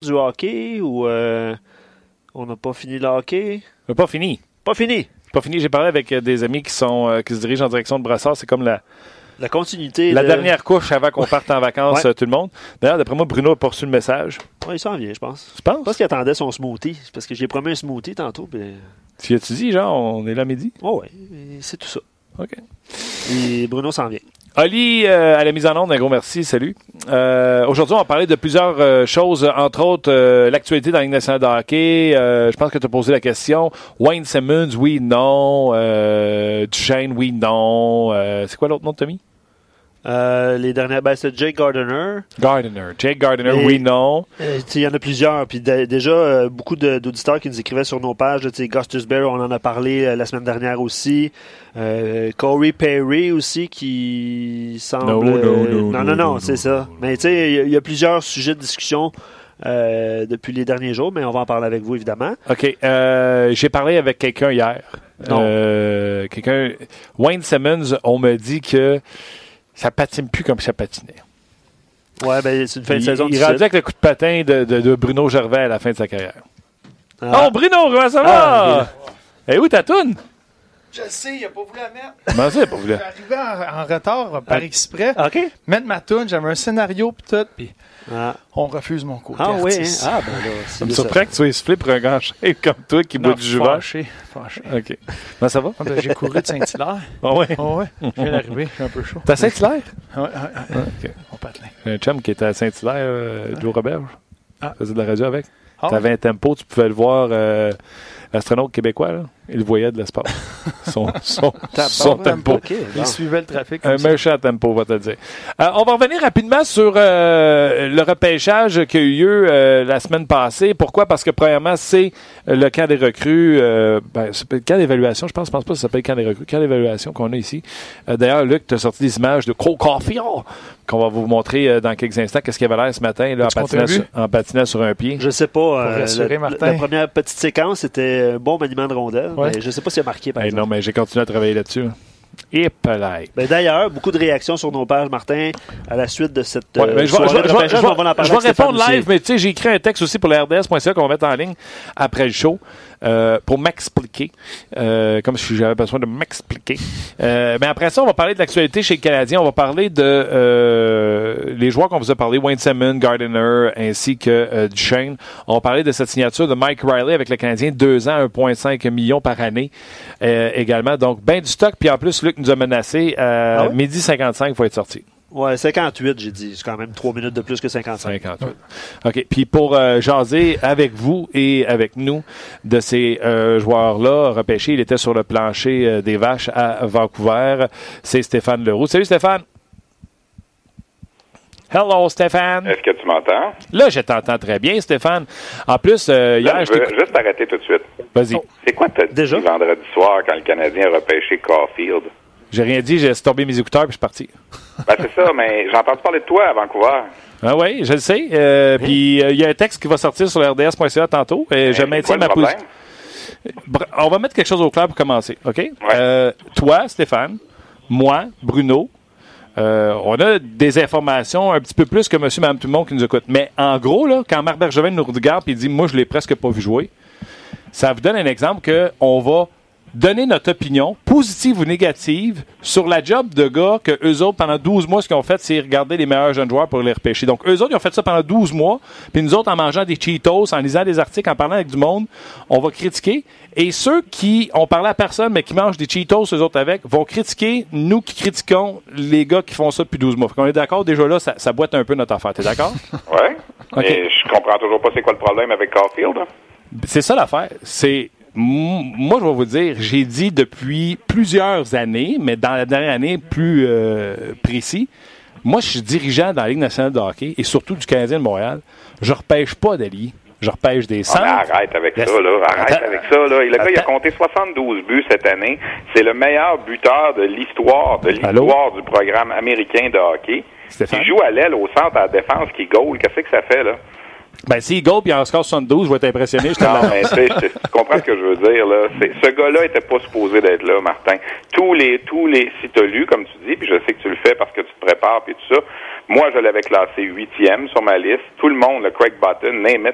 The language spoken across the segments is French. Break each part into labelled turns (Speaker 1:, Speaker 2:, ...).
Speaker 1: du hockey ou euh, on n'a pas fini le hockey?
Speaker 2: Mais pas fini.
Speaker 1: Pas fini.
Speaker 2: Pas fini. J'ai parlé avec euh, des amis qui sont euh, qui se dirigent en direction de Brassard. C'est comme la,
Speaker 1: La continuité.
Speaker 2: la
Speaker 1: de-
Speaker 2: dernière couche avant qu'on parte en vacances,
Speaker 1: Ouais.
Speaker 2: euh, tout le monde. D'ailleurs, d'après moi, Bruno a reçu le message.
Speaker 1: Ouais, il s'en vient, je pense.
Speaker 2: Tu
Speaker 1: Je
Speaker 2: penses?
Speaker 1: pense qu'il attendait son smoothie. C'est parce que j'ai promis un smoothie tantôt. puis-
Speaker 2: Tu as-tu dit, genre, on est là midi?
Speaker 1: Oh et c'est tout ça.
Speaker 2: OK.
Speaker 1: Et Bruno s'en vient.
Speaker 2: Oli, euh, à la mise en onde, un gros merci. Salut. Euh, Aujourd'hui, on va parler de plusieurs euh, choses, entre autres euh, l'actualité dans la Ligue de hockey. Euh, je pense que tu as posé la question. Wayne Simmons, oui, non. Euh, Duchesne, oui, non. C'est quoi l'autre nom de Tommy?
Speaker 1: Euh, les dernières, ben, c'est Jake Gardiner.
Speaker 2: Gardiner. Jake Gardiner,
Speaker 1: Et-
Speaker 2: oui, non.
Speaker 1: Euh, Il y en a plusieurs. Puis dé- déjà, euh, beaucoup d'auditeurs qui nous écrivaient sur nos pages. Gustus Bear, on en a parlé euh, la semaine dernière aussi. Euh, Corey Perry aussi qui semble.
Speaker 2: No, no, no,
Speaker 1: non,
Speaker 2: no,
Speaker 1: non, non,
Speaker 2: no,
Speaker 1: c'est ça. Mais tu sais, il y y, a plusieurs sujets de discussion depuis les derniers jours, mais on va en parler avec vous évidemment.
Speaker 2: OK. J'ai parlé avec quelqu'un hier.
Speaker 1: Non.
Speaker 2: Quelqu'un. Wayne Simmons, on me dit que ça patine plus comme ça patinait.
Speaker 1: Ouais, ben c'est une fin de saison
Speaker 2: il rendu avec le coup de patin de, de- de Bruno Gervais à la fin de sa carrière.
Speaker 1: Ah.
Speaker 2: Oh, Bruno, comment ça
Speaker 1: Ah,
Speaker 2: va? Et où ta toune?
Speaker 3: Je le sais, il a pas voulu la mettre.
Speaker 2: Comment ça, pas voulu?
Speaker 3: J'arrivais en, en retard par
Speaker 2: Ah.
Speaker 3: exprès.
Speaker 1: OK.
Speaker 3: Mettre ma toune, j'avais un scénario pis tout, puis
Speaker 1: Ah,
Speaker 3: on refuse mon côté
Speaker 1: ah oui. hein? Ah, ben là, c'est
Speaker 2: Ça me surprend que tu sois essoufflé pour un grand chef comme toi qui boit
Speaker 3: Non,
Speaker 2: du jus vert.
Speaker 3: fâché, fâché.
Speaker 2: OK. Comment ça va?
Speaker 3: Ah, ben, j'ai couru de Saint-Hilaire.
Speaker 2: Ah ouais?
Speaker 3: Oh ouais, je viens d'arriver, j'ai un peu chaud.
Speaker 2: T'as Saint-Hilaire?
Speaker 3: Ouais, ouais, ouais,
Speaker 2: OK.
Speaker 3: mon patelin.
Speaker 2: J'ai un chum qui était à Saint-Hilaire, euh, Joe Roberge.
Speaker 3: Ah.
Speaker 2: faisait de la radio avec.
Speaker 3: Ah,
Speaker 2: T'avais un tempo, tu pouvais le voir, euh, l'astronaute québécois, là, il voyait de l'espace. son son, son tempo.
Speaker 3: Il suivait le trafic.
Speaker 2: Un méchant tempo, va te le dire. Euh, on va revenir rapidement sur euh, le repêchage qui a eu lieu euh, la semaine passée. Pourquoi? Parce que, premièrement, c'est le camp des recrues. Euh, ben, le camp d'évaluation, je pense. Je pense pas que ça s'appelle camp des recrues. Camp d'évaluation qu'on a ici. Euh, D'ailleurs, Luc, tu as sorti des images de Cole Caulfield qu'on va vous montrer dans quelques instants. Qu'est-ce qu'il avait l'air ce matin là, en, patinant sur, en patinant sur un pied?
Speaker 1: Je sais pas. euh,
Speaker 3: rassurer
Speaker 1: la,
Speaker 3: Martin.
Speaker 1: la première petite séquence, c'était un bon maniement de rondelle.
Speaker 3: Ouais.
Speaker 1: Mais je sais pas s'il a marqué, par
Speaker 2: Hey,
Speaker 1: exemple.
Speaker 2: non, mais j'ai continué à travailler là-dessus.
Speaker 1: Ben, D'ailleurs, beaucoup de réactions sur nos pages, Martin, à la suite de cette
Speaker 2: Ouais, mais je vais, répondre live, mais tu sais, j'ai écrit un texte aussi pour la RDS.ca qu'on va mettre en ligne après le show euh, pour m'expliquer, euh, comme si j'avais besoin de m'expliquer. Euh, mais après ça, on va parler de l'actualité chez le Canadien. On va parler de euh, les joueurs qu'on vous a parlé, Wayne Simmons, Gardiner, ainsi que Duchesne. On va parler de cette signature de Mike Riley avec le Canadien, deux ans, 1,5 million par année euh, également. Donc, ben du stock. Puis en plus, Luc nous a menacé, euh,
Speaker 1: Ah
Speaker 2: midi 55, il faut être sorti.
Speaker 1: Ouais, 58, j'ai dit. C'est quand même 3 minutes de plus que 55.
Speaker 2: 58. OK. Puis pour euh, jaser avec vous et avec nous de ces euh, joueurs-là repêchés, il était sur le plancher euh, des vaches à Vancouver. C'est Stéphane Leroux. Salut Stéphane. Hello Stéphane.
Speaker 4: Est-ce que tu m'entends?
Speaker 2: Là, je t'entends très bien Stéphane. En plus, euh, hier,
Speaker 4: Là,
Speaker 2: je
Speaker 4: je veux juste arrêter tout de suite.
Speaker 2: Vas-y.
Speaker 4: C'est quoi t'as dit
Speaker 1: Déjà?
Speaker 4: vendredi soir quand le Canadien a repêché Caulfield?
Speaker 2: J'ai rien dit, j'ai tombé mes écouteurs puis je suis parti.
Speaker 4: Ben, c'est ça, mais j'ai entendu parler de toi à Vancouver.
Speaker 2: Ah oui, je le sais. Euh, Puis euh, il y a un texte qui va sortir sur RDS.ca tantôt. Et je maintiens ma position. On va mettre quelque chose au clair pour commencer, OK? Euh, toi, Stéphane, moi, Bruno, on a des informations un petit peu plus que monsieur, madame, tout le monde qui nous écoute. Mais en gros, là, quand Marc Bergevin nous regarde et dit « Moi, je l'ai presque pas vu jouer », ça vous donne un exemple qu'on va donner notre opinion, positive ou négative, sur la job de gars que eux autres, pendant 12 mois, ce qu'ils ont fait, c'est regarder les meilleurs jeunes joueurs pour les repêcher. Donc, eux autres, ils ont fait ça pendant 12 mois, puis nous autres, en mangeant des Cheetos, en lisant des articles, en parlant avec du monde, on va critiquer. Et ceux qui ont parlé à personne, mais qui mangent des Cheetos, eux autres avec, vont critiquer nous qui critiquons les gars qui font ça depuis 12 mois. Fait qu'on est d'accord, déjà là, ça, ça boite un peu notre affaire. T'es d'accord?
Speaker 4: Ouais.
Speaker 2: OK.
Speaker 4: Et je comprends toujours pas c'est quoi le problème avec Caulfield. hein.
Speaker 2: C'est ça l'affaire. C'est moi, je vais vous dire, j'ai dit depuis plusieurs années, mais dans la dernière année plus euh, précis, moi, je suis dirigeant dans la Ligue nationale de hockey et surtout du Canadien de Montréal. Je repêche pas d'alliés. Je repêche des
Speaker 4: Ah, mais
Speaker 2: centres.
Speaker 4: arrête avec ça, là. Arrête
Speaker 2: Attends.
Speaker 4: avec ça, là. Le gars, il a compté 72 buts cette année. C'est le meilleur buteur de l'histoire, de l'histoire du programme américain de hockey.
Speaker 2: Stéphane?
Speaker 4: Il joue à l'aile, au centre, à la défense, qui goal. Qu'est-ce que ça fait, là?
Speaker 2: Ben, s'il goal puis en score 72, je vais être impressionné. Je
Speaker 4: Non, mais tu comprends ce que je veux dire, là. C'est- Ce gars-là était pas supposé d'être là, Martin. Tous les, tous les, si t'as lu, comme tu dis, puis je sais que tu le fais parce que tu te prépares puis tout ça, Moi, je l'avais classé huitième sur ma liste. Tout le monde, le Craig Button,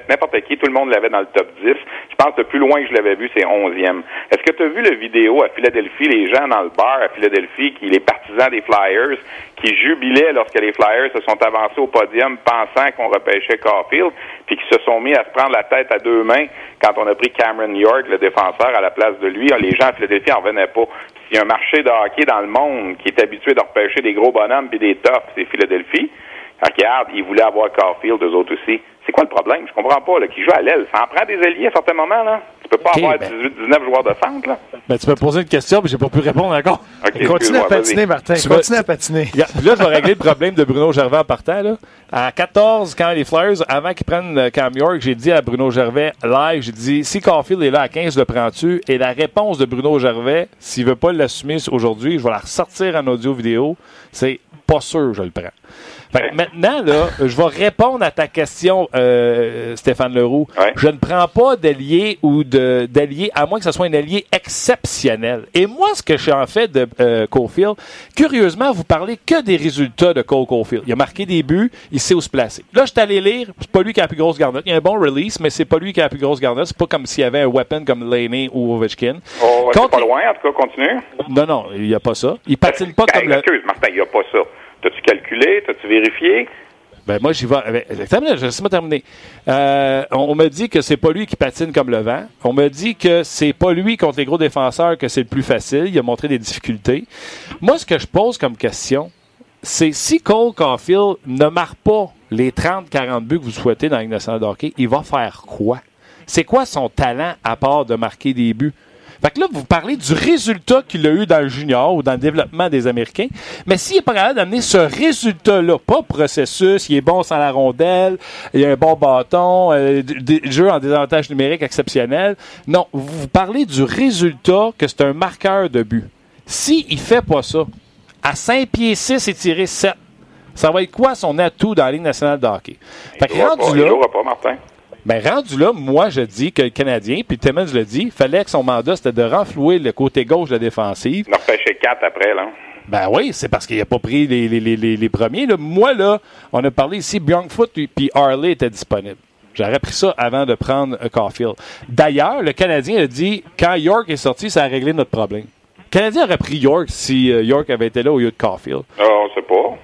Speaker 4: n'importe qui, tout le monde l'avait dans le top 10. Je pense que le plus loin que je l'avais vu, c'est onzième. Est-ce que tu as vu la vidéo à Philadelphie, les gens dans le bar à Philadelphie, qui les partisans des Flyers, qui jubilaient lorsque les Flyers se sont avancés au podium pensant qu'on repêchait Caulfield, puis qui se sont mis à se prendre la tête à deux mains quand on a pris Cameron York, le défenseur, à la place de lui? Les gens à Philadelphie en revenaient pas. S'il y a un marché de hockey dans le monde qui est habitué de repêcher des gros bonhommes puis des tops, c'est Philadelphie. Regarde, ils voulaient avoir Caulfield, eux autres aussi. C'est quoi le problème? Je comprends pas, là, qui joue à l'aile? Ça en prend des alliés à certains moments, là. Tu peux pas avoir
Speaker 2: ben-
Speaker 4: 18, 19 joueurs de centre, là.
Speaker 2: Ben, tu peux poser une question, mais j'ai pas pu répondre encore.
Speaker 3: Continue à patiner. Martin.
Speaker 2: Tu vas-
Speaker 3: Continue à patiner.
Speaker 2: Là, je vais régler le problème de Bruno Gervais en partant. Là. À 14, quand les Flyers, avant qu'ils prennent euh, Cam York, j'ai dit à Bruno Gervais, live, j'ai dit, si Caulfield est là à 15, le prends-tu? Et la réponse de Bruno Gervais, s'il veut pas l'assumer aujourd'hui, je vais la ressortir en audio-vidéo, c'est pas sûr, je le prends. Fait que maintenant, là, je vais répondre à ta question, euh, Stéphane Leroux.
Speaker 4: Ouais.
Speaker 2: Je ne prends pas d'allié ou d'allié, à moins que ce soit un allié exceptionnel. Et moi, ce que je en fait de euh, Caulfield, curieusement, vous parlez que des résultats de Cole Caulfield. Il a marqué des buts, il sait où se placer. Là, je suis allé lire, c'est pas lui qui a la plus grosse garnotte. Il y a un bon release, mais c'est pas lui qui a la plus grosse garnotte. C'est pas comme s'il y avait un weapon comme Laney ou Ovechkin.
Speaker 4: Oh, c'est pas loin, en tout cas, continue.
Speaker 2: Non, non, il n'y a pas ça. Il patine pas
Speaker 4: Hey,
Speaker 2: comme le...
Speaker 4: Excuse, Martin, il n'y a pas ça. Calculé? T'as-tu vérifié?
Speaker 2: Ben moi j'y vais. Exactement, je laisse-moi terminer. Euh, on, me dit que c'est pas lui qui patine comme le vent. On me dit que c'est pas lui contre les gros défenseurs que c'est le plus facile. Il a montré des difficultés. Moi, ce que je pose comme question, c'est si Cole Caulfield ne marque pas les 30-40 buts que vous souhaitez dans la il va faire quoi? C'est quoi son talent à part de marquer des buts? Fait que là, vous parlez du résultat qu'il a eu dans le junior ou dans le développement des Américains. Mais s'il n'est pas capable d'amener ce résultat-là, pas processus, il est bon sans la rondelle, il a un bon bâton, euh, d- d- jeu en désavantage numérique exceptionnel. Non, vous parlez du résultat que c'est un marqueur de but. S'il ne fait pas ça, à 5 pieds 6 et tiré 7, ça va être quoi son atout dans la Ligue nationale de hockey? Fait que
Speaker 4: Il pas,
Speaker 2: rendu
Speaker 4: il
Speaker 2: là,
Speaker 4: jouera pas, Martin.
Speaker 2: Ben, rendu là, moi, je dis que le Canadien, puis Timmons le dit, fallait que son mandat, c'était de renflouer le côté gauche de la défensive.
Speaker 4: Il en repêché 4 après, là.
Speaker 2: Ben oui, c'est parce qu'il n'a pas pris les, les, les, les, les premiers. là. Moi, là, on a parlé ici, Bjorkfoot puis Harley étaient disponibles. J'aurais pris ça avant de prendre euh, Caulfield. D'ailleurs, le Canadien a dit, quand York est sorti, ça a réglé notre problème. Le Canadien aurait pris York si euh, York avait été là au lieu de Caulfield.
Speaker 4: Ah, on sait pas.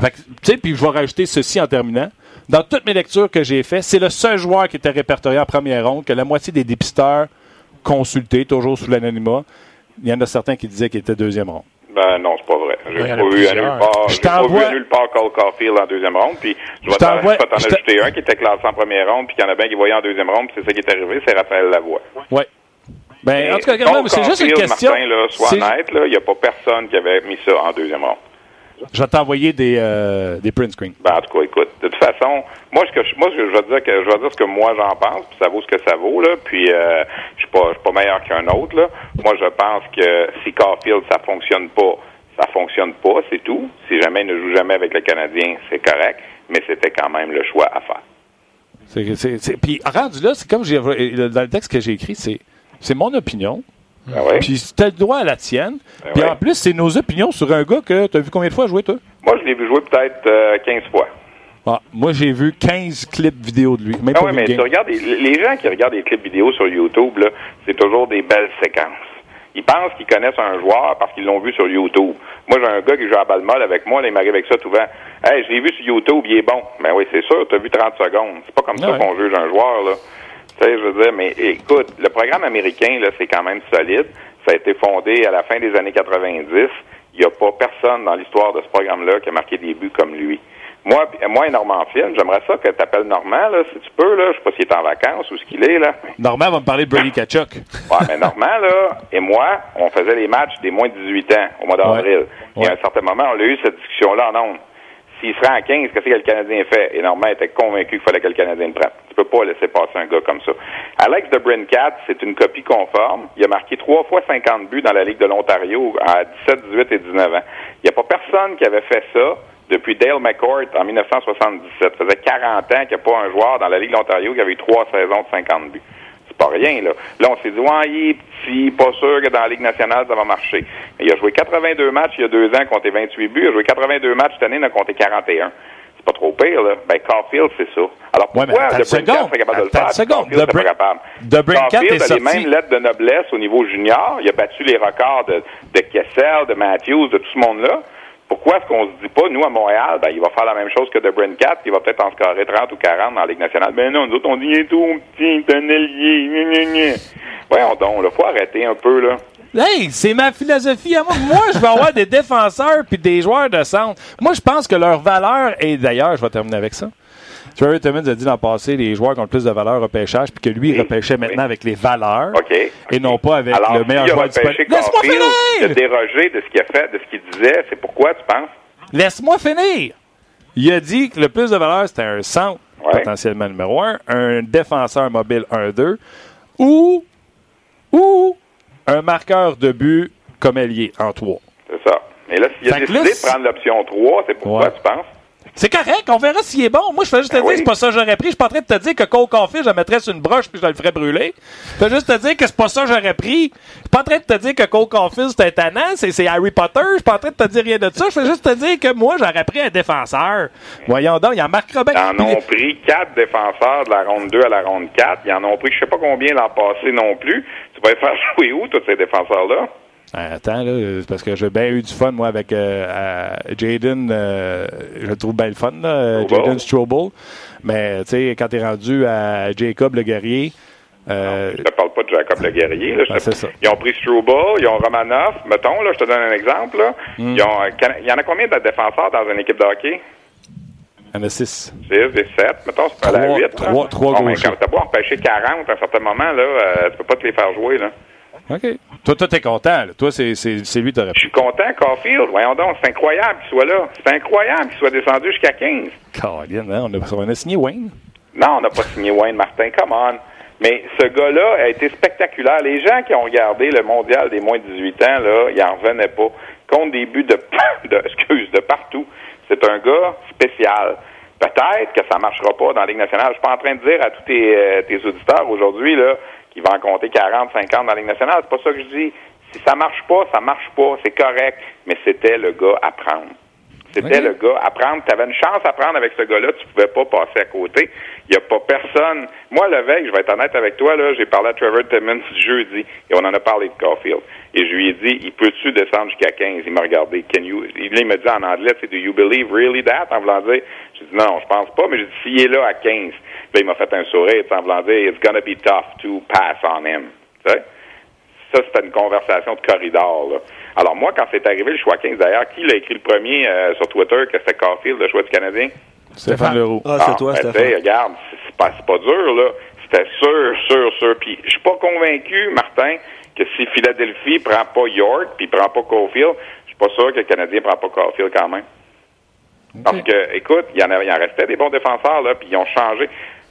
Speaker 2: Fait tu sais, puis je vais rajouter ceci en terminant. Dans toutes mes lectures que j'ai faites, c'est le seul joueur qui était répertorié en première ronde que la moitié des dépisteurs consultés, toujours sous l'anonymat. Il y en a certains qui disaient qu'il était deuxième ronde.
Speaker 4: Ben non, c'est pas vrai. J'ai pas vu à nulle part.
Speaker 2: Je
Speaker 4: J'ai pas
Speaker 2: t'envoie-
Speaker 4: vu à nulle part Cole Caulfield en deuxième ronde. Puis je vais t'en ajouter un qui était classé en première ronde, puis qu'il y en a bien qui voyaient en deuxième ronde, puis c'est ça qui est arrivé, c'est Raphaël Lavoie.
Speaker 2: Ouais. Ben, en tout cas, c'est juste une question.
Speaker 4: Martin, là, honnête, il n'y a pas personne qui avait mis ça en deuxième ronde.
Speaker 2: Je vais t'envoyer des, euh, des print screens.
Speaker 4: Ben, en tout cas, écoute, de toute façon, moi, ce que je, moi, je vais dire que je vais dire ce que moi j'en pense, puis ça vaut ce que ça vaut, là. Puis, euh, je suis pas, je suis pas meilleur qu'un autre, là. Moi, je pense que si Caulfield, ça fonctionne pas, ça fonctionne pas, c'est tout. Si jamais il ne joue jamais avec le Canadien, c'est correct, mais c'était quand même le choix à faire.
Speaker 2: C'est- c'est- c'est- Puis, rendu là, c'est comme j'ai, dans le texte que j'ai écrit, c'est, c'est mon opinion.
Speaker 4: Oui.
Speaker 2: Puis, tu as le droit à la tienne.
Speaker 4: Ben
Speaker 2: Puis,
Speaker 4: ouais.
Speaker 2: en plus, c'est nos opinions sur un gars que tu as vu combien de fois jouer, toi?
Speaker 4: Moi, je l'ai vu jouer peut-être euh, 15 fois.
Speaker 2: Ah, moi, j'ai vu 15 clips vidéo de lui. Même
Speaker 4: Ah mais tu regardes, les, gens qui regardent des clips vidéo sur YouTube, c'est toujours des belles séquences. Ils pensent qu'ils connaissent un joueur parce qu'ils l'ont vu sur YouTube. Moi, j'ai un gars qui joue à balle molle avec moi, là, il m'arrive avec ça souvent. Hey, je l'ai vu sur YouTube, il est bon. Ben oui, c'est sûr, tu as vu 30 secondes. C'est pas comme
Speaker 2: Ah
Speaker 4: ça
Speaker 2: ouais.
Speaker 4: qu'on juge un joueur, là. Tu sais, je veux dire, mais écoute, le programme américain, là, c'est quand même solide. Ça a été fondé à la fin des années 90. Il n'y a pas personne dans l'histoire de ce programme-là qui a marqué des buts comme lui. Moi, moi et Normand Film, j'aimerais ça que tu appelles Normand, là, si tu peux, là. Je sais pas s'il est en vacances ou ce qu'il est, là.
Speaker 2: Normand va me parler de Brady Kachuk.
Speaker 4: Ouais, mais Normand, là, et moi, on faisait les matchs des moins de 18 ans au mois d'avril. Et à un certain moment, on a eu cette discussion-là en ondes. S'il se rend à 15, qu'est-ce que le Canadien fait? Et Normand était convaincu qu'il fallait que le Canadien le prenne. Tu peux pas laisser passer un gars comme ça. Alex de Brincat, c'est une copie conforme. Il a marqué trois fois 50 buts dans la Ligue de l'Ontario à 17, 18 et 19 ans. Il n'y a pas personne qui avait fait ça depuis Dale McCourt en 1977. Ça faisait 40 ans qu'il n'y a pas un joueur dans la Ligue de l'Ontario qui avait eu trois saisons de 50 buts. Pas rien, là. Là, on s'est dit, ouais, il est petit, pas sûr que dans la Ligue nationale, ça va marcher. Mais il a joué 82 matchs il y a deux ans, compté 28 buts. Il a joué 82 matchs cette année, il en a compté 41. C'est pas trop pire, là. Ben, Caulfield, c'est ça. Alors,
Speaker 2: Ouais,
Speaker 4: pourquoi
Speaker 2: seconde.
Speaker 4: Brincat serait capable de le faire?
Speaker 2: seconde. The
Speaker 4: c'est pas capable.
Speaker 2: The
Speaker 4: Caulfield
Speaker 2: est
Speaker 4: a les
Speaker 2: sorti-
Speaker 4: mêmes lettres de noblesse au niveau junior. Il a battu les records de, de Kessel, de Matthews, de tout ce monde-là. Pourquoi est-ce qu'on se dit pas, nous, à Montréal, ben, il va faire la même chose que de Brincat, il va peut-être en scorer 30 ou 40 dans la Ligue nationale. Ben non, nous autres, on dit, il est tout petit, un gna. Voyons donc, là, faut arrêter un peu, là.
Speaker 2: Hey, c'est ma philosophie à moi. Moi, je veux avoir des défenseurs puis des joueurs de centre. Moi, je pense que leur valeur, et d'ailleurs, je vais terminer avec ça. Trevor Timmons a dit dans le passé les joueurs qui ont le plus de valeur au pêchage, puis que lui, il
Speaker 4: Oui,
Speaker 2: repêchait maintenant avec les valeurs et non pas avec
Speaker 4: Alors,
Speaker 2: le meilleur joueur disponible. Laisse-moi
Speaker 4: de
Speaker 2: finir!
Speaker 4: déroger de ce qu'il a fait, de ce qu'il disait, c'est pourquoi, tu penses?
Speaker 2: Laisse-moi finir! Il a dit que le plus de valeur, c'était un centre,
Speaker 4: Ouais.
Speaker 2: potentiellement numéro un, un défenseur mobile 1-2, ou, ou un marqueur de but comme ailier en 3.
Speaker 4: C'est ça. Et là, s'il a
Speaker 2: Fait
Speaker 4: décidé
Speaker 2: là,
Speaker 4: de prendre l'option 3, c'est pourquoi,
Speaker 2: Ouais.
Speaker 4: tu penses?
Speaker 2: C'est correct, on verra s'il est bon. Moi, je fais juste te
Speaker 4: Ben
Speaker 2: dire que c'est pas ça que j'aurais pris. Je suis pas en train de te dire que Cole Caulfield, je le mettrais sur une broche puis je le ferais brûler. Je fais juste te dire que c'est pas ça que j'aurais pris. Je suis pas en train de te dire que Cole Caulfield, c'est étonnant, c'est, c'est Harry Potter. Je suis pas en train de te dire rien de ça. Je fais juste te dire que moi, j'aurais pris un défenseur. Voyons donc, il en marquera bien.
Speaker 4: Ils en ont pris quatre défenseurs de la ronde 2 à la ronde 4. Ils en ont pris je sais pas combien l'an passé non plus. Tu vas faire jouer où, tous ces défenseurs-là?
Speaker 2: Ah, Attends, là, parce que j'ai bien eu du fun, moi, avec euh, Jaden. euh, je le trouve bien le fun, là, euh,
Speaker 4: Strobel.
Speaker 2: Jaden Strobel. Mais, tu sais, quand t'es rendu à Jacob le guerrier, euh,
Speaker 4: Je te parle pas de Jacob Le Guerrier. Là.
Speaker 2: Ah,
Speaker 4: te-
Speaker 2: c'est ça.
Speaker 4: Ils ont pris Struble, ils ont Romanov. Mettons, là, je te donne un exemple. Là.
Speaker 2: Hmm.
Speaker 4: Ils ont, euh, il y en a combien de défenseurs dans une équipe de hockey?
Speaker 2: il y en a six.
Speaker 4: 6, des 7. Mettons, c'est pas la
Speaker 2: Trois-
Speaker 4: 8.
Speaker 2: trois- trois
Speaker 4: bon, ben,
Speaker 2: gauchers.
Speaker 4: quand t'as pas empêché 40 à un certain moment, là, euh, tu peux pas te les faire jouer. Là.
Speaker 2: OK. Toi, toi, t'es content. là. Toi, c'est, c'est, c'est lui, t'aurais
Speaker 4: Je suis content, Caulfield. Voyons donc, c'est incroyable qu'il soit là. C'est incroyable qu'il soit descendu jusqu'à 15.
Speaker 2: Caroline, hein, on, a, on a signé Wayne.
Speaker 4: Non, on n'a pas signé Wayne Martin, come on. Mais ce gars-là a été spectaculaire. Les gens qui ont regardé le mondial des moins de 18 ans, là, ils en revenaient pas. Compte des buts de, de excuse, de partout. C'est un gars spécial. Peut-être que ça marchera pas dans la Ligue nationale. Je suis pas en train de dire à tous tes, euh, tes auditeurs aujourd'hui, là, qu'il va en compter 40, 50 dans la Ligue nationale. C'est pas ça que je dis. Si ça marche pas, ça marche pas. C'est correct. Mais c'était le gars à prendre. C'était le gars à prendre. Tu avais une chance à prendre avec ce gars-là, tu pouvais pas passer à côté. Il n'y a pas personne. Moi, le veille, je vais être honnête avec toi, là, j'ai parlé à Trevor Timmons jeudi et on en a parlé de Caulfield. Et je lui ai dit, il peut-tu descendre jusqu'à 15? Il m'a regardé. Can you, il, là, il me dit en anglais, c'est Do you believe really that? En voulant dire, j'ai dit non, je pense pas, mais j'ai dit, s'il est là à 15, là, il m'a fait un sourire, en voulant dire, it's gonna be tough to pass on him. Tu sais? Ça, c'était une conversation de corridor. Là. Alors moi, quand c'est arrivé le choix 15, d'ailleurs, qui l'a écrit le premier euh, sur Twitter que c'était Caulfield, le choix du Canadien?
Speaker 2: Stéphane Leroux.
Speaker 1: Ah, c'est toi,
Speaker 4: ben,
Speaker 1: Stéphane.
Speaker 4: regarde, c'est pas, c'est pas dur, là. C'était sûr, sûr, sûr. Puis je suis pas convaincu, Martin, que si Philadelphie prend pas York puis prend pas Caulfield, je suis pas sûr que le Canadien prend pas Caulfield quand même. Parce que, écoute, il y en, a- il en restait des bons défenseurs, là, puis ils ont changé.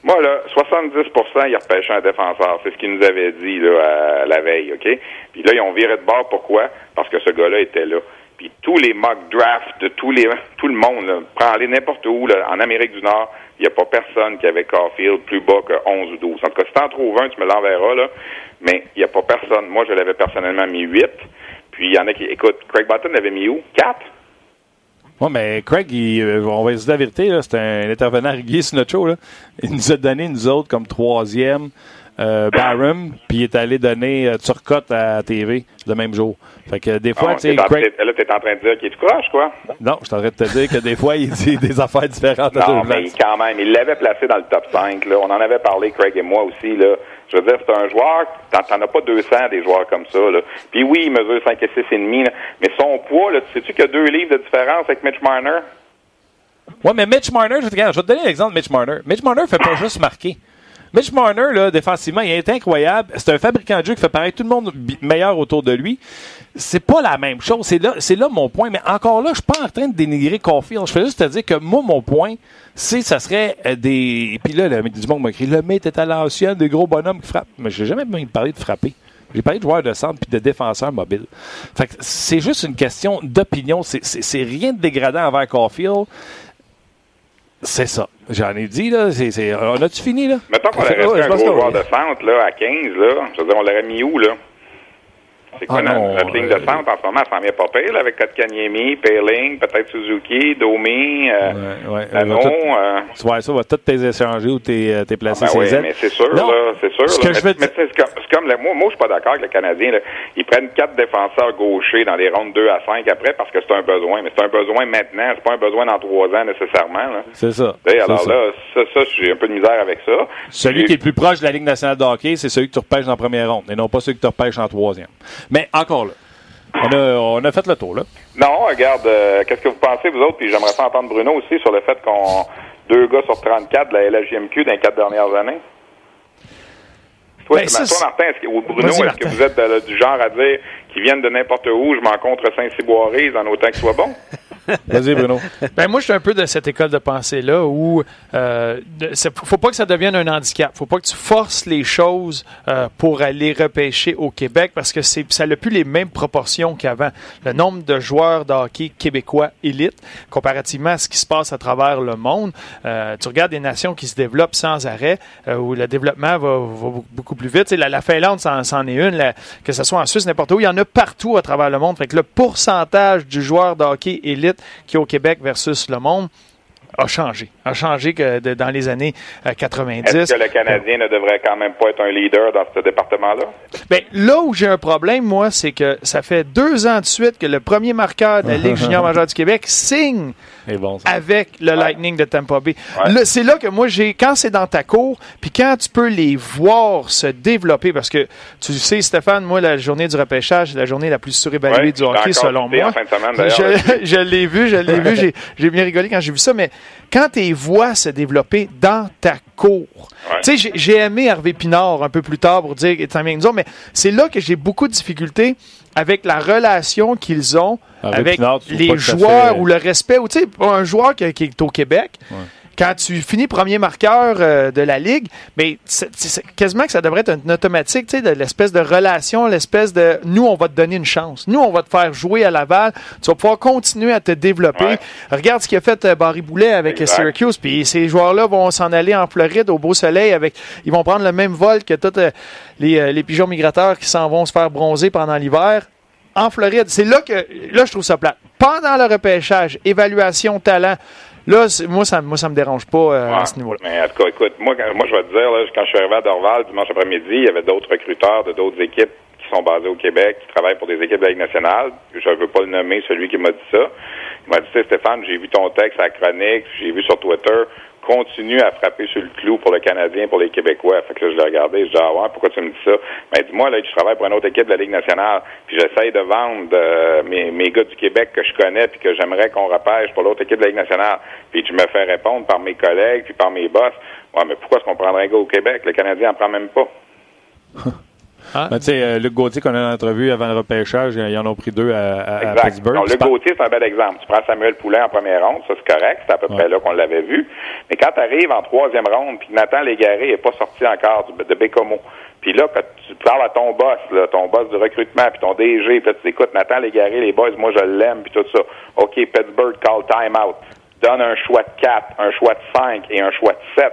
Speaker 4: Moi, là, 70% ils repêchaient un défenseur. C'est ce qu'ils nous avaient dit, là, à la veille, OK? Puis là, ils ont viré de bord. Pourquoi? Parce que ce gars-là était là. Puis tous les mock drafts de tous les, tout le monde, prends-les n'importe où, là, en Amérique du Nord, il n'y a pas personne qui avait Caulfield plus bas que 11 ou 12. En tout cas, si t'en trouves un, tu me l'enverras, là. Mais il n'y a pas personne. Moi, je l'avais personnellement mis 8. Puis il y en a qui, écoute, Craig Button l'avait mis où? 4?
Speaker 2: Ouais, mais Craig, il, euh, on va se dire la vérité, là, c'est un intervenant régulier sur notre show. Là. Il nous a donné, nous autres, comme troisième euh, Barham, puis il est allé donner euh, Turcotte à TV le même jour. Fait que des fois,
Speaker 4: Ah,
Speaker 2: tu sais, Craig...
Speaker 4: là, t'es en train de dire qu'il est croche, quoi?
Speaker 2: Non, je suis en train de te dire que des fois, il dit des affaires différentes à
Speaker 4: Non, mais quand même, il l'avait placé dans le top 5. Là. On en avait parlé, Craig et moi aussi. Là. Je veux dire, c'est un joueur, t'en, as pas 200 des joueurs comme ça. Là. Puis oui, il mesure 5 et 6 et demi, là. mais son poids, là, tu sais-tu qu'il y a deux livres de différence avec Mitch Marner?
Speaker 2: Ouais, mais Mitch Marner, je, regarde, je vais te donner l'exemple de Mitch Marner. Mitch Marner fait pas juste marquer. Mitch Marner, là, défensivement, il est incroyable. C'est un fabricant de jeu qui fait paraître tout le monde meilleur autour de lui. C'est pas la même chose. C'est là, là mon point. Mais encore là, je suis pas en train de dénigrer Caulfield. Je fais juste te dire que moi, mon point, c'est, ça serait euh, des. Puis là, le, du monde m'a écrit, le mate est à l'ancienne, des gros bonhommes qui frappent. Mais j'ai jamais même parlé de frapper. J'ai parlé de joueurs de centre puis de défenseurs mobiles. Fait c'est juste une question d'opinion. C'est, c'est rien de dégradant envers Caulfield C'est ça. J'en ai dit, là. C'est, c'est- on a-tu fini, là?
Speaker 4: Mettons qu'on
Speaker 2: Ouais,
Speaker 4: aurait resté
Speaker 2: je
Speaker 4: un gros joueur de centre là, à 15, là. Je veux dire, on l'aurait mis où, là? C'est quoi
Speaker 2: Ah
Speaker 4: notre,
Speaker 2: non,
Speaker 4: notre ligne
Speaker 2: euh,
Speaker 4: de centre en ce moment? Elle s'en vient pas pire, là, avec Kotkaniemi, Payling, peut-être Suzuki, Domi, euh,
Speaker 2: Ouais, ouais.
Speaker 4: Lano,
Speaker 2: On va tout-
Speaker 4: euh,
Speaker 2: ça, va tous t'es échanger ou t'es, euh, t'es placé
Speaker 4: ben oui, mais c'est sûr,
Speaker 2: Non.
Speaker 4: là, c'est sûr.
Speaker 2: Ce
Speaker 4: là.
Speaker 2: que je
Speaker 4: mais sais, c'est comme, c'est comme le- moi, moi, je suis pas d'accord avec le Canadien. Là. Ils prennent quatre défenseurs gauchers dans les rondes 2 à 5 après parce que c'est un besoin. Mais c'est un besoin maintenant, c'est pas un besoin dans trois ans nécessairement. Là.
Speaker 2: C'est ça. C'est
Speaker 4: alors
Speaker 2: ça.
Speaker 4: là, ça, ça, j'ai un peu de misère avec ça.
Speaker 2: Celui
Speaker 4: Puis-
Speaker 2: qui est le plus proche de la Ligue nationale de hockey, c'est celui que tu repêches en première ronde, et non pas celui que tu repêches en troisième. Mais encore là, on a, on a fait le tour, là.
Speaker 4: Non, regarde, euh, qu'est-ce que vous pensez, vous autres? Puis j'aimerais ça entendre Bruno aussi sur le fait qu'on deux gars sur 34 de la LHJMQ dans les quatre dernières années. Toi,
Speaker 3: Ben, ça,
Speaker 4: toi, Martin, est-ce que- ou Bruno, est-ce que
Speaker 3: Martin.
Speaker 4: vous êtes de- du genre à dire qu'ils viennent de n'importe où, je m'en contre Saint-Cyboiré, en autant qu'ils soient bons?
Speaker 2: Vas-y, Bruno.
Speaker 3: Ben moi, je suis un peu de cette école de pensée-là où euh, de- c'est- faut pas que ça devienne un handicap. faut pas que tu forces les choses euh, pour aller repêcher au Québec parce que ça n'a plus les mêmes proportions qu'avant. Le nombre de joueurs de hockey québécois élite, comparativement à ce qui se passe à travers le monde, euh, tu regardes des nations qui se développent sans arrêt, euh, où le développement va, beaucoup plus vite. La, la Finlande, c'en, est une, que ce soit en Suisse, n'importe où, il y en a partout à travers le monde. Fait que le pourcentage du joueur de élite qui est au Québec versus le monde a changé. A changé que de- dans les années euh, 90.
Speaker 4: Est-ce que le Canadien ne devrait quand même pas être un leader dans ce département-là?
Speaker 3: Ben, là où j'ai un problème, moi, c'est que ça fait deux ans de suite que le premier marqueur de la Ligue junior majeure du Québec signe
Speaker 2: bon,
Speaker 3: avec le Lightning de Tampa Bay.
Speaker 4: Ouais.
Speaker 3: C'est là que moi, j'ai quand c'est dans ta cour, puis quand tu peux les voir se développer, parce que tu sais, Stéphane, moi, la journée du repêchage, c'est la journée la plus surévaluée
Speaker 4: Ouais,
Speaker 3: du hockey, selon moi.
Speaker 4: en fin de semaine, d'ailleurs.
Speaker 3: Je, je l'ai vu, je l'ai vu, j'ai- bien rigolé quand j'ai vu ça, mais quand tu les vois se développer dans ta cour, tu sais, j'ai- aimé Hervé Pinard un peu plus tard pour dire mais c'est là que j'ai beaucoup de difficultés avec la relation qu'ils ont
Speaker 2: Hervé
Speaker 3: avec
Speaker 2: Pinard,
Speaker 3: les joueurs
Speaker 2: fait-
Speaker 3: ou le respect, ou tu sais, un joueur qui, qui est au Québec, quand tu finis premier marqueur euh, de la Ligue, mais c'est c'est quasiment que ça devrait être une automatique, tu sais, de l'espèce de relation, l'espèce de nous, on va te donner une chance. Nous, on va te faire jouer à Laval. Tu vas pouvoir continuer à te développer.
Speaker 4: Ouais.
Speaker 3: Regarde ce qu'a fait euh, Barry Boulet avec
Speaker 4: Exact.
Speaker 3: Syracuse. Puis ces joueurs-là vont s'en aller en Floride au beau soleil avec. Ils vont prendre le même vol que tous euh, les, euh, les pigeons migrateurs qui s'en vont se faire bronzer pendant l'hiver en Floride. C'est là que là je trouve ça plate. Pendant le repêchage, évaluation talent, là moi ça moi ça me dérange pas euh, à ce niveau-là.
Speaker 4: Mais en tout cas, écoute, moi, quand- moi je vais te dire, là, quand je suis arrivé à Dorval dimanche après-midi, il y avait d'autres recruteurs de d'autres équipes qui sont basées au Québec, qui travaillent pour des équipes de la Ligue nationale. Je ne veux pas le nommer, celui qui m'a dit ça. Il m'a dit, Stéphane, j'ai vu ton texte à la chronique, j'ai vu sur Twitter, continue à frapper sur le clou pour le Canadien, pour les Québécois. Fait que là, je l'ai regardé, je dis, ah ouais, pourquoi tu me dis ça? Ben, dis-moi, là, je travaille pour une autre équipe de la Ligue nationale, puis j'essaye de vendre euh, mes, mes gars du Québec que je connais, puis que j'aimerais qu'on repêche pour l'autre équipe de la Ligue nationale. Puis tu me fais répondre par mes collègues, puis par mes boss, ouais, mais pourquoi est-ce qu'on prendrait un gars au Québec? Le Canadien en prend même pas.
Speaker 2: Ben, tu sais, euh, Luc Gauthier, qu'on a en entrevue avant le repêchage, ils en ont pris deux à, à- à
Speaker 4: Exact.
Speaker 2: Pittsburgh. C'est pas-
Speaker 4: Gauthier, c'est un bel exemple. Tu prends Samuel Poulain en première ronde, ça c'est correct, c'est à peu près là qu'on l'avait vu. Mais quand tu arrives en troisième ronde, puis Nathan Légaré n'est pas sorti encore de Bécomo, puis là, quand tu parles à ton boss, là, ton boss du recrutement, puis ton DG, puis tu dis, écoute, Nathan Légaré, les boys, moi je l'aime, puis tout ça. OK, Pittsburgh, call time out. Donne un choix de 4, un choix de 5 et un choix de 7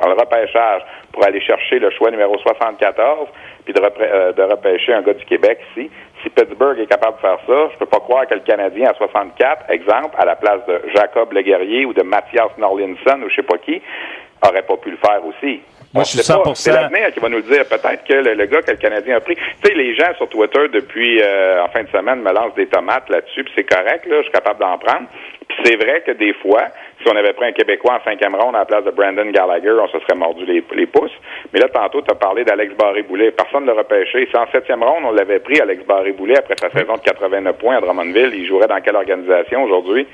Speaker 4: dans le repêchage pour aller chercher le choix numéro 74, puis de, euh, de repêcher un gars du Québec ici. Si Pittsburgh est capable de faire ça, je peux pas croire que le Canadien à 64, exemple, à la place de Jacob Leguerrier ou de Mathias Norlinson ou je sais pas qui, aurait pas pu le faire aussi.
Speaker 2: Moi, je suis
Speaker 4: sait pas.
Speaker 2: 100%.
Speaker 4: C'est l'avenir qui va nous le dire. Peut-être que le, le gars que le Canadien a pris. Tu sais, les gens sur Twitter depuis euh, en fin de semaine me lancent des tomates là-dessus, puis c'est correct, là, je suis capable d'en prendre. C'est vrai que des fois, si on avait pris un Québécois en cinquième ronde à la place de Brandon Gallagher, on se serait mordu les, pouces. Mais là, tantôt, tu as parlé d'Alex Barré-Boulet. Personne ne l'a repêché. Si en septième ronde, on l'avait pris, Alex Barré-Boulet, après sa saison de 89 points à Drummondville, il jouerait dans quelle organisation aujourd'hui?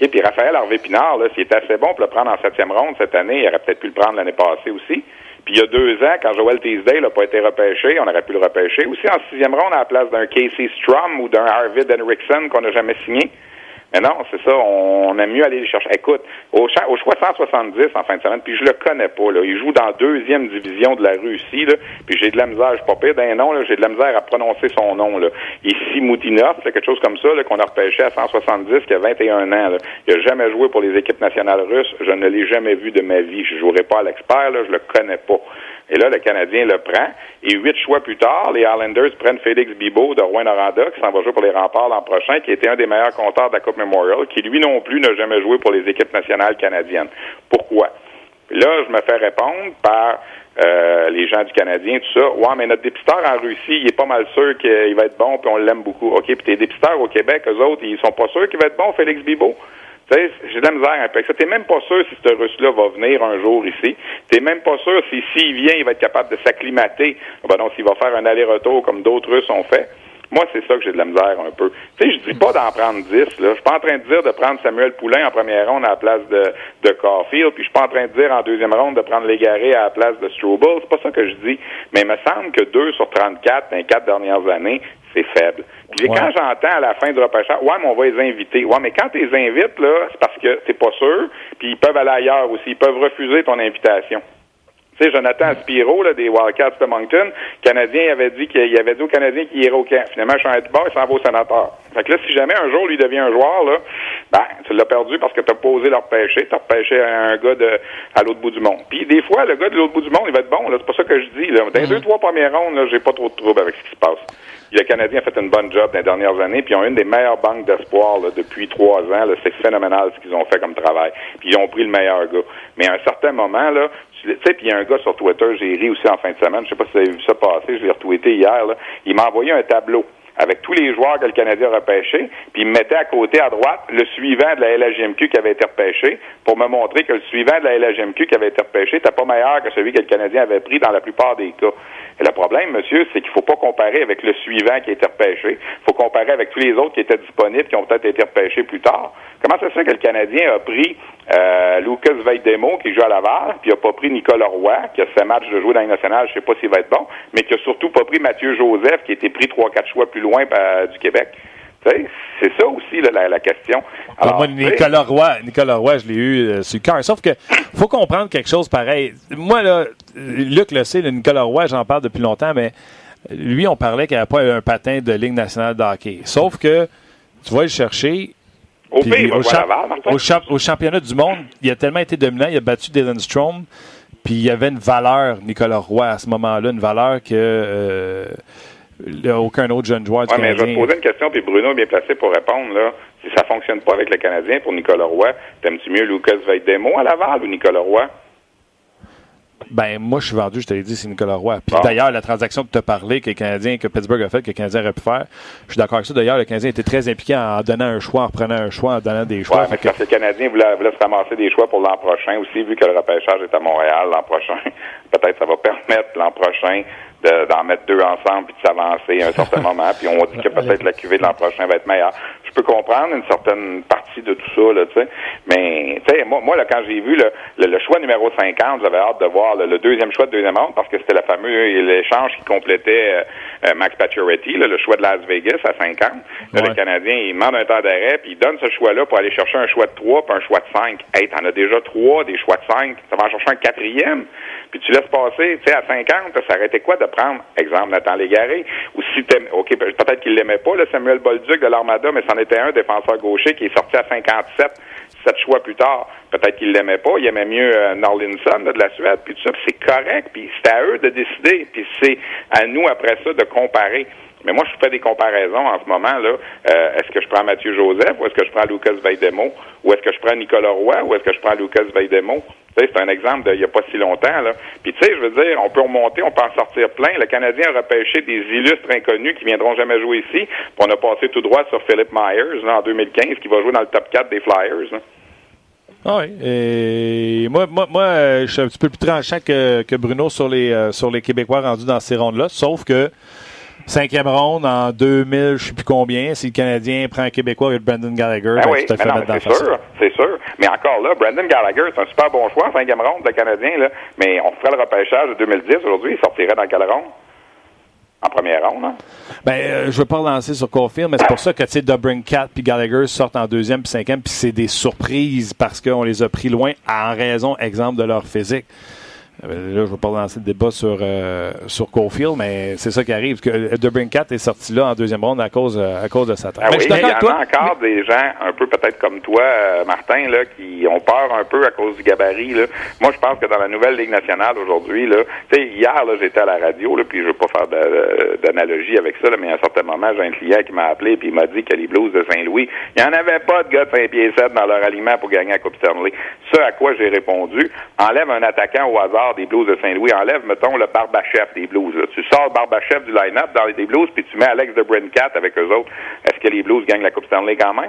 Speaker 4: OK, puis Raphaël Harvey-Pinard, s'il était assez bon pour le prendre en septième ronde cette année, il aurait peut-être pu le prendre l'année passée aussi. Puis il y a deux ans, quand Joel Teasdale n'a pas été repêché, on aurait pu le repêcher aussi en sixième ronde à la place d'un Casey Strum ou d'un Arvid Henriksen qu'on n'a jamais signé. Mais non, c'est ça, on, aime mieux aller les chercher. Écoute, au, au, choix 170 en fin de semaine, puis je le connais pas, là. Il joue dans deuxième division de la Russie, là, puis j'ai de la misère, je suis pas pire d'un nom, j'ai de la misère à prononcer son nom, là. Ici, Moutinov, c'est quelque chose comme ça, qu'on a repêché à 170, qui a 21 ans, là. Il a jamais joué pour les équipes nationales russes. Je ne l'ai jamais vu de ma vie. Je jouerai pas à l'expert, je le connais pas. Et là, le Canadien le prend. Et huit choix plus tard, les Islanders prennent Félix Bibo de Rouen-Noranda, qui s'en va jouer pour les remparts l'an prochain, qui était un des meilleurs compteurs de la Coupe Memorial, qui lui non plus n'a jamais joué pour les équipes nationales canadiennes. Pourquoi? Là, je me fais répondre par euh, les gens du Canadien, tout ça. Ouais, mais notre dépisteur en Russie, il est pas mal sûr qu'il va être bon, puis on l'aime beaucoup. OK, puis tes dépisteurs au Québec, eux autres, ils sont pas sûrs qu'il va être bon, Félix Bibo? J'ai de la misère un peu. T'es même pas sûr si ce Russe-là va venir un jour ici. T'es même pas sûr si s'il vient, il va être capable de s'acclimater. Ben non, s'il va faire un aller-retour comme d'autres Russes ont fait. Moi, c'est ça que j'ai de la misère un peu. Tu sais, je dis pas d'en prendre 10, là. Je suis pas en train de dire de prendre Samuel Poulain en première ronde à la place de, de Caulfield, puis je suis pas en train de dire en deuxième ronde de prendre Légaré à la place de Struble. C'est pas ça que je dis. Mais il me semble que 2 sur 34 dans les quatre dernières années, c'est faible. Quand j'entends à la fin du repêchage, ouais, mais on va les inviter. Ouais, mais quand tu les invites, là, c'est parce que t'es pas sûr, puis ils peuvent aller ailleurs aussi. Ils peuvent refuser ton invitation. Tu sais, Jonathan Spiro, là, des Wildcats de Moncton, le Canadien avait dit qu'il avait dit aux Canadiens qu'il irait au camp. Finalement, je suis un bord, il s'en va au sénateur. Fait que là, si jamais un jour lui devient un joueur, là, ben, tu l'as perdu parce que tu as posé leur pêcher, tu as repêché un gars de, à l'autre bout du monde. Puis des fois, le gars de l'autre bout du monde, il va être bon, là. C'est pas ça que je dis, là. Dans les mm-hmm. deux, trois premières rondes, là, j'ai pas trop de troubles avec ce qui se passe. Le Canadien a fait une bonne job dans les dernières années, puis ils ont une des meilleures banques d'espoir depuis trois ans. C'est phénoménal ce qu'ils ont fait comme travail. Puis ils ont pris le meilleur gars. Mais à un certain moment, là, tu sais, puis il y a un gars sur Twitter, j'ai ri aussi en fin de semaine, je sais pas si vous avez vu ça passer, je l'ai retweeté hier, il m'a envoyé un tableau avec tous les joueurs que le Canadien a repêchés, puis il me mettait à côté, à droite, le suivant de la LHMQ qui avait été repêché, pour me montrer que le suivant de la LHMQ qui avait été repêché n'était pas meilleur que celui que le Canadien avait pris dans la plupart des cas. Et le problème, monsieur, c'est qu'il faut pas comparer avec le suivant qui a été repêché. Il faut comparer avec tous les autres qui étaient disponibles, qui ont peut-être été repêchés plus tard. Comment ça se fait que le Canadien a pris euh, Lucas Veidemo, qui joue à Laval, puis n'a pas pris Nicolas Roy, qui a fait match de jouer dans les nationales, je sais pas s'il va être bon, mais qui a surtout pas pris Mathieu Joseph, qui a été pris trois, quatre choix plus loin euh, du Québec. C'est ça aussi la, question.
Speaker 2: Alors, moi, Nicolas Roy, Nicolas Roy, je l'ai eu euh, sur le cœur. Sauf que faut comprendre quelque chose pareil. Moi, là, Luc le sait, le Nicolas Roy, j'en parle depuis longtemps, mais lui, on parlait qu'il n'avait pas un patin de Ligue nationale de hockey. Sauf que tu vas le chercher.
Speaker 4: Au, au,
Speaker 2: championnat du monde, il a tellement été dominant, il a battu Dylan Strom, puis il y avait une valeur, Nicolas Roy, à ce moment-là, une valeur que. Euh, aucun autre jeune joueur du
Speaker 4: ouais, mais je vais te poser une question, puis Bruno est bien placé pour répondre. Là. Si ça fonctionne pas avec le Canadien pour Nicolas Roy, t'aimes-tu mieux Lucas Veidemo à Laval ou Nicolas Roy?
Speaker 2: Ben, moi, je suis vendu, je te l'ai dit, c'est Nicolas Roy. Puis d'ailleurs, la transaction que tu as parlé, que le Canadien, que Pittsburgh a fait, que le Canadien aurait pu faire, je suis d'accord avec ça. D'ailleurs, le Canadien était très impliqué en donnant un choix, en reprenant un choix, en donnant des choix.
Speaker 4: Ouais, parce que le Canadien voulait, voulait, se ramasser des choix pour l'an prochain aussi, vu que le repêchage est à Montréal l'an prochain. Peut-être ça va permettre l'an prochain d'en mettre deux ensemble puis de s'avancer à un certain moment. Puis on dit que peut-être la cuvée de l'an prochain va être meilleure. Peux comprendre une certaine partie de tout ça, là, tu sais. Mais, tu sais, moi, moi là, quand j'ai vu le, le, choix numéro 50, j'avais hâte de voir le, deuxième choix de deuxième ronde parce que c'était le fameux l'échange qui complétait euh, euh, Max Pacioretty, le choix de Las Vegas à 50. le Canadien, il demande un temps d'arrêt puis il donne ce choix-là pour aller chercher un choix de 3 puis un choix de 5. Hey, t'en as déjà trois des choix de 5. Ça va en chercher un quatrième puis tu laisses passer, tu sais, à 50, ça arrêtait quoi de prendre, exemple, Nathan Légaré, ou si OK, peut-être qu'il l'aimait pas, le Samuel Bolduc de l'Armada, mais c'en était un défenseur gaucher qui est sorti à 57, sept choix plus tard. Peut-être qu'il l'aimait pas, il aimait mieux euh, Norlinson de la Suède, puis tout ça, c'est correct, puis c'est à eux de décider, puis c'est à nous après ça de comparer. Mais moi, je fais des comparaisons en ce moment. là. Euh, est-ce que je prends Mathieu Joseph ou est-ce que je prends Lucas Veidemo ou est-ce que je prends Nicolas Roy ou est-ce que je prends Lucas Veidemo? C'est un exemple d'il n'y a pas si longtemps. Puis tu sais, je veux dire, on peut remonter, on peut en sortir plein. Le Canadien a repêché des illustres inconnus qui viendront jamais jouer ici. Puis on a passé tout droit sur Philip Myers en 2015, qui va jouer dans le top 4 des Flyers.
Speaker 2: Ah oui. Et moi, moi, moi, je suis un petit peu plus tranchant que, que Bruno sur les, euh, sur les Québécois rendus dans ces rondes-là. Sauf que cinquième ronde en 2000, je sais plus combien, si le Canadien prend un Québécois avec Brandon Gallagher,
Speaker 4: ben, ben oui, tu C'est sûr, c'est sûr. Mais encore là, Brandon Gallagher, c'est un super bon choix cinquième ronde, le Canadien, là. Mais on ferait le repêchage de 2010 aujourd'hui, il sortirait dans quelle ronde? en première ronde. Hein?
Speaker 2: Ben, euh, je veux pas relancer sur Caulfield, mais c'est pour ça que, tu sais, Cat puis Gallagher sortent en deuxième puis cinquième, puis c'est des surprises parce qu'on les a pris loin en raison, exemple, de leur physique. Euh, là, je ne vais pas lancer le débat sur, euh, sur Cofield, mais c'est ça qui arrive. que Debrincat est sorti là en deuxième ronde à cause, euh, à cause de sa taille.
Speaker 4: Ah oui, il y en a encore des gens, un peu peut-être comme toi, Martin, là, qui ont peur un peu à cause du gabarit. Là. Moi, je pense que dans la nouvelle Ligue nationale aujourd'hui, là, hier, là, j'étais à la radio, là, puis je ne veux pas faire d'analogie avec ça, là, mais à un certain moment, j'ai un client qui m'a appelé et il m'a dit que les Blues de Saint-Louis, il n'y en avait pas de gars de 5 pieds 7 dans leur aliment pour gagner la Coupe Stanley. Ce à quoi j'ai répondu, enlève un attaquant au hasard des Blues de Saint-Louis, enlève, mettons, le Barbachef des Blues. Tu sors le Barbachef du line-up dans les Blues, puis tu mets Alex de Brincat avec eux autres. Est-ce que les Blues gagnent la Coupe Stanley quand même?